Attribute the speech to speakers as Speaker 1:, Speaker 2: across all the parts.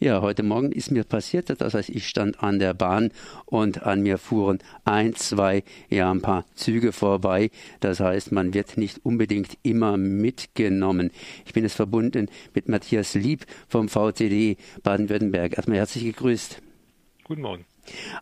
Speaker 1: Ja, heute Morgen ist mir passiert, das heißt, ich stand an der Bahn und an mir fuhren ein, zwei, ja, ein paar Züge vorbei. Das heißt, man wird nicht unbedingt immer mitgenommen. Ich bin jetzt verbunden mit Matthias Lieb vom VCD Baden-Württemberg. Erstmal herzlich gegrüßt.
Speaker 2: Guten Morgen.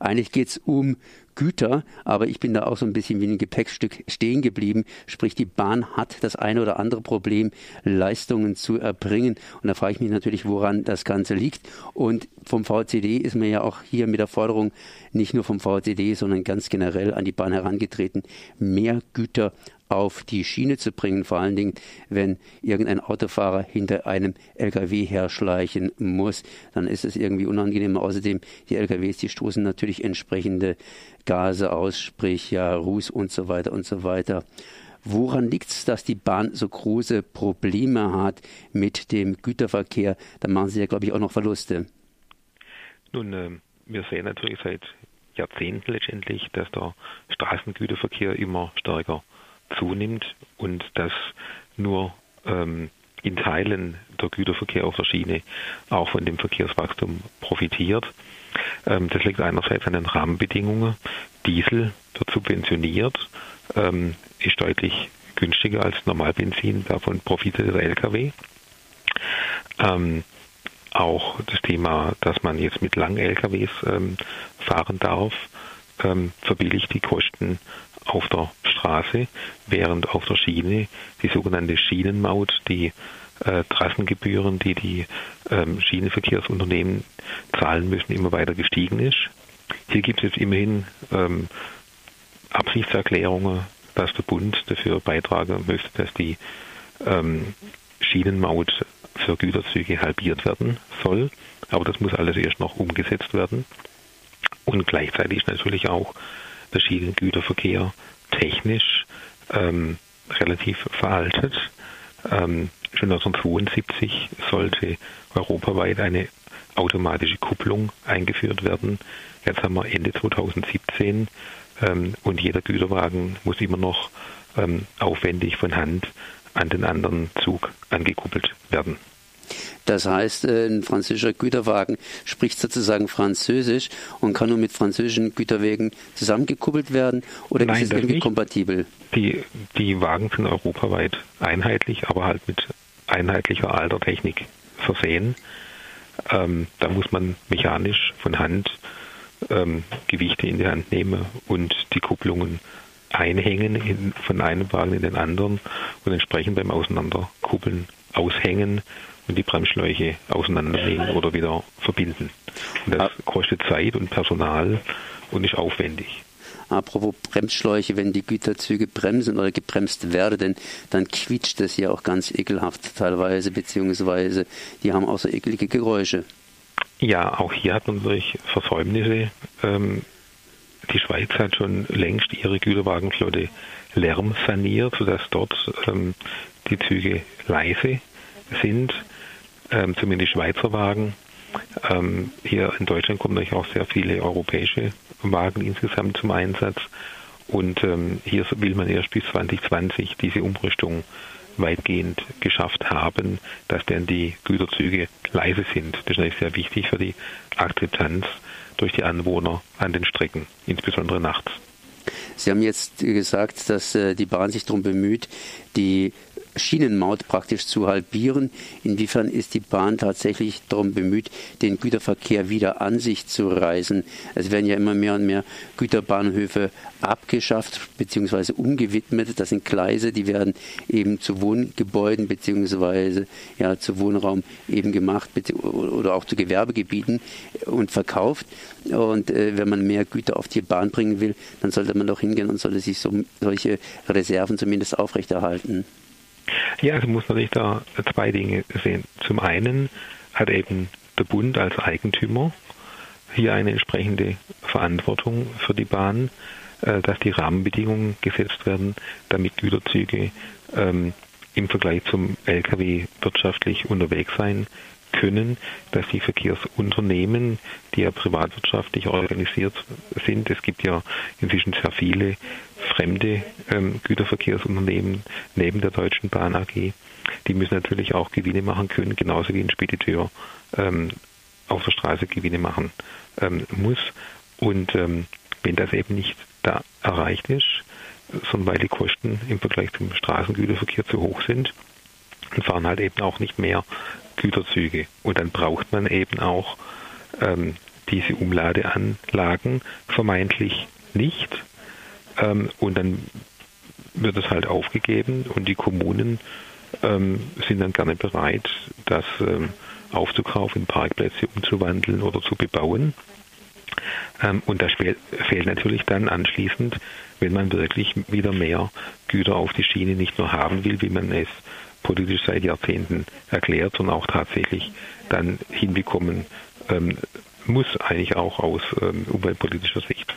Speaker 1: Eigentlich geht es um Güter, aber ich bin da auch so ein bisschen wie ein Gepäckstück stehen geblieben. Sprich, die Bahn hat das eine oder andere Problem, Leistungen zu erbringen. Und da frage ich mich natürlich, woran das Ganze liegt. Und vom VCD ist mir ja auch hier mit der Forderung, nicht nur vom VCD, sondern ganz generell an die Bahn herangetreten, mehr Güter auf die Schiene zu bringen, vor allen Dingen, wenn irgendein Autofahrer hinter einem LKW herschleichen muss, dann ist es irgendwie unangenehm. Außerdem, die LKWs, die stoßen natürlich entsprechende Gase aus, sprich ja Ruß und so weiter und so weiter. Woran liegt es, dass die Bahn so große Probleme hat mit dem Güterverkehr? Da machen sie ja, glaube ich, auch noch Verluste.
Speaker 2: Nun, äh, wir sehen natürlich seit Jahrzehnten letztendlich, dass der Straßengüterverkehr immer stärker zunimmt und dass nur ähm, in Teilen der Güterverkehr auf der Schiene auch von dem Verkehrswachstum profitiert. Ähm, das liegt einerseits an den Rahmenbedingungen. Diesel wird subventioniert, ähm, ist deutlich günstiger als Normalbenzin, davon profitiert der Lkw. Ähm, auch das Thema, dass man jetzt mit langen LKWs ähm, fahren darf, ähm, verbilligt die Kosten auf der Straße, während auf der Schiene die sogenannte Schienenmaut, die äh, Trassengebühren, die die ähm, Schienenverkehrsunternehmen zahlen müssen, immer weiter gestiegen ist. Hier gibt es jetzt immerhin ähm, Absichtserklärungen, dass der Bund dafür beitragen möchte, dass die ähm, Schienenmaut für Güterzüge halbiert werden soll. Aber das muss alles erst noch umgesetzt werden. Und gleichzeitig ist natürlich auch der Schienengüterverkehr technisch ähm, relativ veraltet. Ähm, schon 1972 sollte europaweit eine automatische Kupplung eingeführt werden. Jetzt haben wir Ende 2017 ähm, und jeder Güterwagen muss immer noch ähm, aufwendig von Hand an den anderen Zug angekuppelt werden.
Speaker 1: Das heißt, äh, ein französischer Güterwagen spricht sozusagen Französisch und kann nur mit französischen Güterwegen zusammengekuppelt werden oder Nein, ist es irgendwie nicht. kompatibel?
Speaker 2: Die, die Wagen sind europaweit einheitlich, aber halt mit einheitlicher alter Technik versehen. Ähm, da muss man mechanisch von Hand ähm, Gewichte in die Hand nehmen und die Kupplungen einhängen in, von einem Wagen in den anderen und entsprechend beim Auseinanderkuppeln aushängen und die Bremsschläuche auseinandernehmen oder wieder verbinden. Und das ah. kostet Zeit und Personal und ist aufwendig.
Speaker 1: Apropos Bremsschläuche, wenn die Güterzüge bremsen oder gebremst werden, dann quietscht es ja auch ganz ekelhaft teilweise, beziehungsweise die haben auch so ekelige Geräusche.
Speaker 2: Ja, auch hier hat man natürlich Versäumnisse. Ähm, die Schweiz hat schon längst ihre Güterwagenflotte lärmsaniert, sodass dort ähm, die Züge leise sind ähm, zumindest Schweizer Wagen. Ähm, hier in Deutschland kommen natürlich auch sehr viele europäische Wagen insgesamt zum Einsatz. Und ähm, hier will man erst bis 2020 diese Umrüstung weitgehend geschafft haben, dass dann die Güterzüge leise sind. Das ist natürlich sehr wichtig für die Akzeptanz durch die Anwohner an den Strecken, insbesondere nachts.
Speaker 1: Sie haben jetzt gesagt, dass äh, die Bahn sich darum bemüht, die Schienenmaut praktisch zu halbieren. Inwiefern ist die Bahn tatsächlich darum bemüht, den Güterverkehr wieder an sich zu reißen? Es werden ja immer mehr und mehr Güterbahnhöfe abgeschafft bzw. umgewidmet. Das sind Gleise, die werden eben zu Wohngebäuden bzw. Ja, zu Wohnraum eben gemacht oder auch zu Gewerbegebieten und verkauft. Und äh, wenn man mehr Güter auf die Bahn bringen will, dann sollte man doch hingehen und sollte sich so, solche Reserven zumindest aufrechterhalten.
Speaker 2: Ja, also muss man sich da zwei Dinge sehen. Zum einen hat eben der Bund als Eigentümer hier eine entsprechende Verantwortung für die Bahn, äh, dass die Rahmenbedingungen gesetzt werden, damit Güterzüge ähm, im Vergleich zum Lkw wirtschaftlich unterwegs sein können, dass die Verkehrsunternehmen, die ja privatwirtschaftlich organisiert sind, es gibt ja inzwischen sehr viele fremde ähm, Güterverkehrsunternehmen neben der Deutschen Bahn AG, die müssen natürlich auch Gewinne machen können, genauso wie ein Spediteur ähm, auf der Straße Gewinne machen ähm, muss. Und ähm, wenn das eben nicht da erreicht ist, sondern weil die Kosten im Vergleich zum Straßengüterverkehr zu hoch sind, fahren halt eben auch nicht mehr Güterzüge. Und dann braucht man eben auch ähm, diese Umladeanlagen vermeintlich nicht. Ähm, und dann wird es halt aufgegeben und die Kommunen ähm, sind dann gerne bereit, das ähm, aufzukaufen, Parkplätze umzuwandeln oder zu bebauen. Ähm, und das fehlt natürlich dann anschließend, wenn man wirklich wieder mehr Güter auf die Schiene nicht nur haben will, wie man es politisch seit Jahrzehnten erklärt, sondern auch tatsächlich dann hinbekommen ähm, muss, eigentlich auch aus ähm, umweltpolitischer Sicht.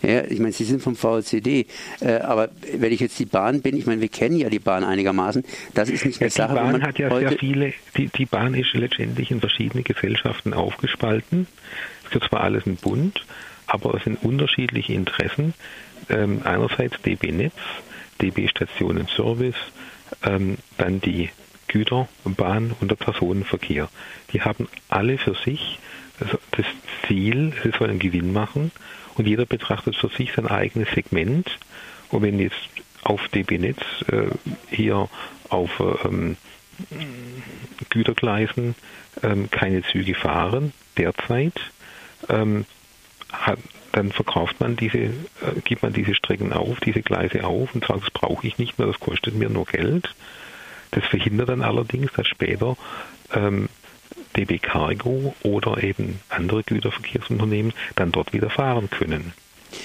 Speaker 1: Ja, ich meine, Sie sind vom VCD, äh, aber wenn ich jetzt die Bahn bin, ich meine, wir kennen ja die Bahn einigermaßen, das ist nicht eine ja,
Speaker 2: Sache,
Speaker 1: die
Speaker 2: Bahn hat ja sehr viele, die, die Bahn ist letztendlich in verschiedene Gesellschaften aufgespalten. Es gibt zwar alles ein Bund, aber es sind unterschiedliche Interessen. Ähm, einerseits DB Netz, DB Stationen Service, ähm, dann die Güterbahn und der Personenverkehr. Die haben alle für sich das Ziel, sie sollen Gewinn machen und jeder betrachtet für sich sein eigenes Segment. Und wenn jetzt auf DB Netz äh, hier auf ähm, Gütergleisen ähm, keine Züge fahren derzeit, ähm, hat, dann verkauft man diese, äh, gibt man diese Strecken auf, diese Gleise auf und sagt, das brauche ich nicht mehr, das kostet mir nur Geld. Das verhindert dann allerdings, dass später ähm, DB Cargo oder eben andere Güterverkehrsunternehmen dann dort wieder fahren können.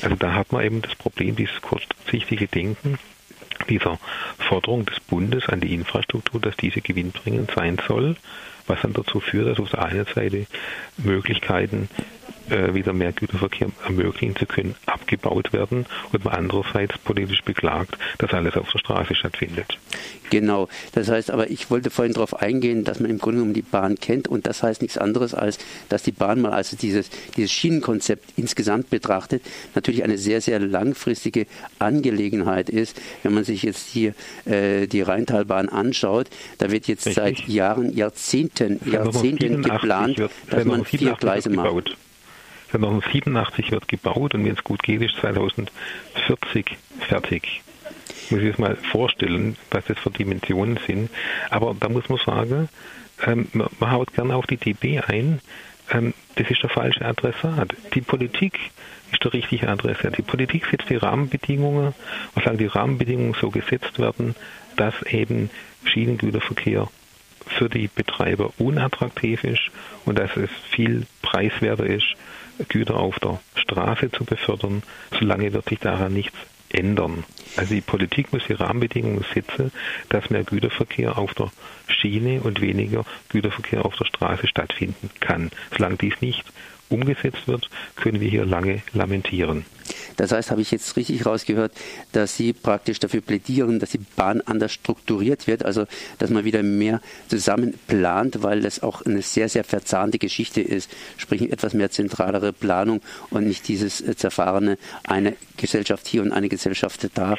Speaker 2: Also da hat man eben das Problem, dieses kurzsichtige Denken dieser Forderung des Bundes an die Infrastruktur, dass diese gewinnbringend sein soll, was dann dazu führt, dass auf der einen Seite Möglichkeiten äh, wieder mehr Güterverkehr ermöglichen zu können, abgebaut werden und man andererseits politisch beklagt, dass alles auf der Straße stattfindet.
Speaker 1: Genau. Das heißt aber, ich wollte vorhin darauf eingehen, dass man im Grunde genommen die Bahn kennt und das heißt nichts anderes als, dass die Bahn mal also dieses, dieses Schienenkonzept insgesamt betrachtet, natürlich eine sehr, sehr langfristige Angelegenheit ist. Wenn man sich jetzt hier äh, die Rheintalbahn anschaut, da wird jetzt Richtig. seit Jahren, Jahrzehnten, Jahrzehnten geplant, dass man vier Gleise macht.
Speaker 2: 1987 wird gebaut und wenn es gut geht, ist 2040 fertig. Muss ich jetzt mal vorstellen, was das für Dimensionen sind. Aber da muss man sagen, ähm, man haut gerne auf die DB ein. Ähm, das ist der falsche Adressat. Die Politik ist der richtige Adressat. Die Politik setzt die Rahmenbedingungen, was sagen die Rahmenbedingungen so gesetzt werden, dass eben Schienengüterverkehr für die Betreiber unattraktiv ist und dass es viel preiswerter ist, Güter auf der Straße zu befördern. Solange wird sich daran nichts ändern. Also die Politik muss die Rahmenbedingungen setzen, dass mehr Güterverkehr auf der Schiene und weniger Güterverkehr auf der Straße stattfinden kann. Solange dies nicht umgesetzt wird, können wir hier lange lamentieren.
Speaker 1: Das heißt, habe ich jetzt richtig rausgehört, dass Sie praktisch dafür plädieren, dass die Bahn anders strukturiert wird, also dass man wieder mehr zusammen plant, weil das auch eine sehr, sehr verzahnte Geschichte ist, sprich etwas mehr zentralere Planung und nicht dieses äh, zerfahrene eine Gesellschaft hier und eine Gesellschaft da.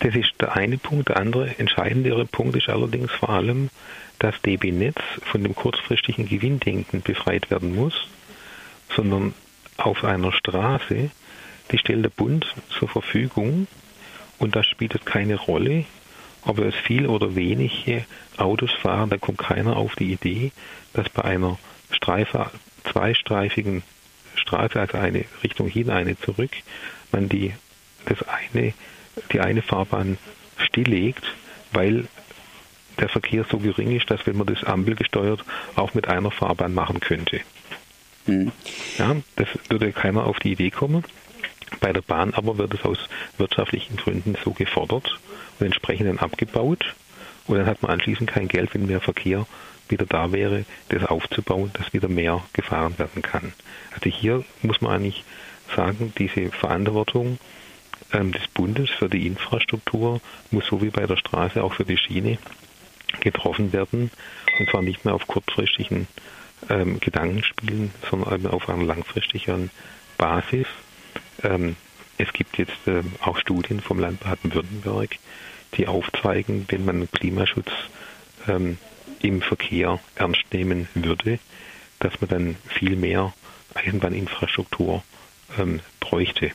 Speaker 2: Das ist der eine Punkt. Der andere entscheidendere Punkt ist allerdings vor allem, dass DB Netz von dem kurzfristigen Gewinndenken befreit werden muss, sondern auf einer Straße die stellt der Bund zur Verfügung und da spielt es keine Rolle, ob es viel oder wenige Autos fahren, da kommt keiner auf die Idee, dass bei einer Streife, zweistreifigen Straße, also eine Richtung hin, eine zurück, man die, das eine, die eine Fahrbahn stilllegt, weil der Verkehr so gering ist, dass wenn man das Ampel gesteuert auch mit einer Fahrbahn machen könnte. Mhm. Ja, das würde keiner auf die Idee kommen. Bei der Bahn aber wird es aus wirtschaftlichen Gründen so gefordert und entsprechend dann abgebaut. Und dann hat man anschließend kein Geld, wenn mehr Verkehr wieder da wäre, das aufzubauen, dass wieder mehr gefahren werden kann. Also hier muss man eigentlich sagen, diese Verantwortung ähm, des Bundes für die Infrastruktur muss so wie bei der Straße auch für die Schiene getroffen werden. Und zwar nicht mehr auf kurzfristigen ähm, Gedankenspielen, sondern auf einer langfristigen Basis. Ähm, es gibt jetzt äh, auch Studien vom Land Baden-Württemberg, die aufzeigen, wenn man Klimaschutz ähm, im Verkehr ernst nehmen würde, dass man dann viel mehr Eisenbahninfrastruktur ähm, bräuchte.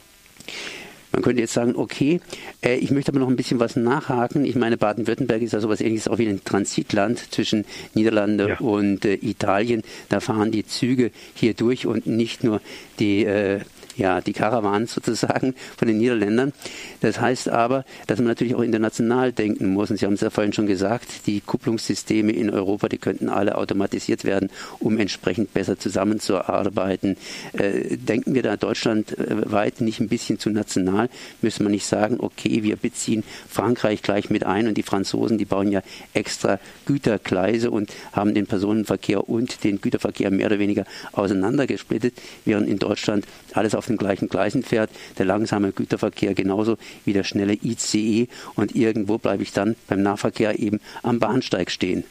Speaker 1: Man könnte jetzt sagen, okay, äh, ich möchte aber noch ein bisschen was nachhaken. Ich meine, Baden-Württemberg ist ja sowas ähnliches auch wie ein Transitland zwischen Niederlande ja. und äh, Italien. Da fahren die Züge hier durch und nicht nur die äh, ja, die Karawanen sozusagen von den Niederländern. Das heißt aber, dass man natürlich auch international denken muss. Und Sie haben es ja vorhin schon gesagt, die Kupplungssysteme in Europa, die könnten alle automatisiert werden, um entsprechend besser zusammenzuarbeiten. Äh, denken wir da deutschlandweit nicht ein bisschen zu national? Müssen wir nicht sagen, okay, wir beziehen Frankreich gleich mit ein und die Franzosen, die bauen ja extra Gütergleise und haben den Personenverkehr und den Güterverkehr mehr oder weniger auseinandergesplittet, während in Deutschland alles auf den gleichen Gleisen fährt, der langsame Güterverkehr genauso wie der schnelle ICE und irgendwo bleibe ich dann beim Nahverkehr eben am Bahnsteig stehen.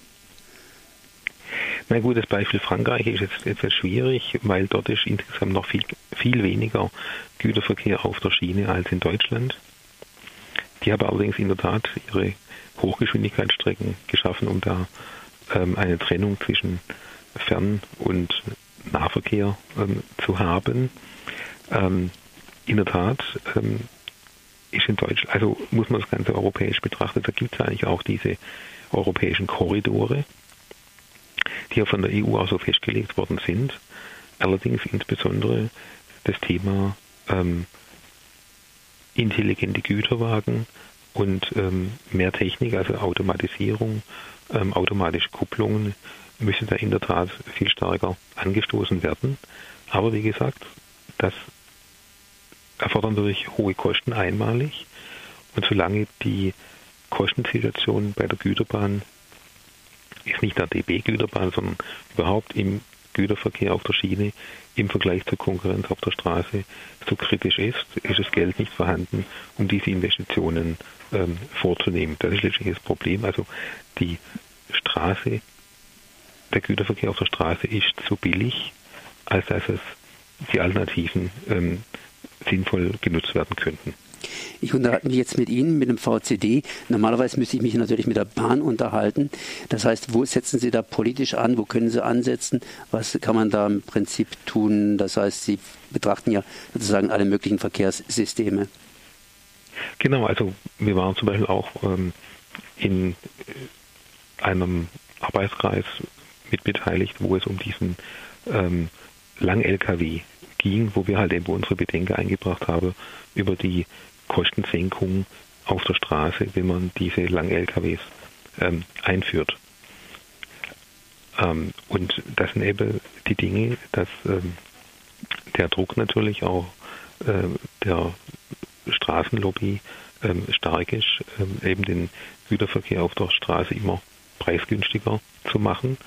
Speaker 2: Na gut, das Beispiel Frankreich ist jetzt etwas schwierig, weil dort ist insgesamt noch viel, viel weniger Güterverkehr auf der Schiene als in Deutschland. Die haben allerdings in der Tat ihre Hochgeschwindigkeitsstrecken geschaffen, um da ähm, eine Trennung zwischen Fern- und Nahverkehr ähm, zu haben. Ähm, in der Tat ähm, ist in Deutschland, also muss man das Ganze europäisch betrachten, da gibt es eigentlich auch diese europäischen Korridore, die ja von der EU auch so festgelegt worden sind. Allerdings insbesondere das Thema ähm, intelligente Güterwagen und ähm, mehr Technik, also Automatisierung, ähm, automatische Kupplungen, müssen da in der Tat viel stärker angestoßen werden. Aber wie gesagt, das erfordern natürlich hohe Kosten einmalig. Und solange die Kostensituation bei der Güterbahn ist nicht der DB-Güterbahn, sondern überhaupt im Güterverkehr auf der Schiene im Vergleich zur Konkurrenz auf der Straße so kritisch ist, ist das Geld nicht vorhanden, um diese Investitionen ähm, vorzunehmen. Das ist letztlich das Problem. Also die Straße, der Güterverkehr auf der Straße ist so billig, als dass es die Alternativen ähm, sinnvoll genutzt werden könnten.
Speaker 1: Ich unterhalte mich jetzt mit Ihnen, mit dem VCD. Normalerweise müsste ich mich natürlich mit der Bahn unterhalten. Das heißt, wo setzen Sie da politisch an? Wo können Sie ansetzen? Was kann man da im Prinzip tun? Das heißt, Sie betrachten ja sozusagen alle möglichen Verkehrssysteme.
Speaker 2: Genau, also wir waren zum Beispiel auch ähm, in einem Arbeitskreis mit beteiligt, wo es um diesen ähm, Lang-LKW ging, wo wir halt eben unsere Bedenken eingebracht haben über die Kostensenkung auf der Straße, wenn man diese langen LKWs ähm, einführt. Ähm, und das sind eben die Dinge, dass ähm, der Druck natürlich auch äh, der Straßenlobby ähm, stark ist, ähm, eben den Güterverkehr auf der Straße immer preisgünstiger zu machen.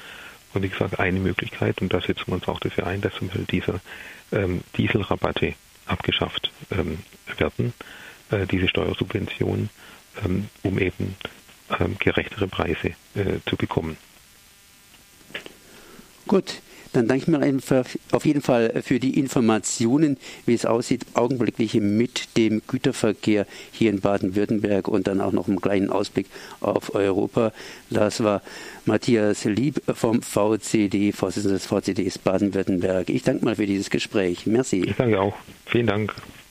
Speaker 2: Und wie gesagt, eine Möglichkeit, und da setzen wir uns auch dafür ein, dass zum Beispiel dieser ähm, Dieselrabatte abgeschafft ähm, werden, äh, diese Steuersubvention, ähm, um eben ähm, gerechtere Preise äh, zu bekommen.
Speaker 1: Gut, dann danke ich mir auf jeden Fall für die Informationen, wie es aussieht, augenblicklich mit dem Güterverkehr hier in Baden-Württemberg und dann auch noch einen kleinen Ausblick auf Europa. Das war Matthias Lieb vom VCD, Vorsitzender des VCDs Baden-Württemberg. Ich danke mal für dieses Gespräch. Merci.
Speaker 2: Ich danke auch. Vielen Dank.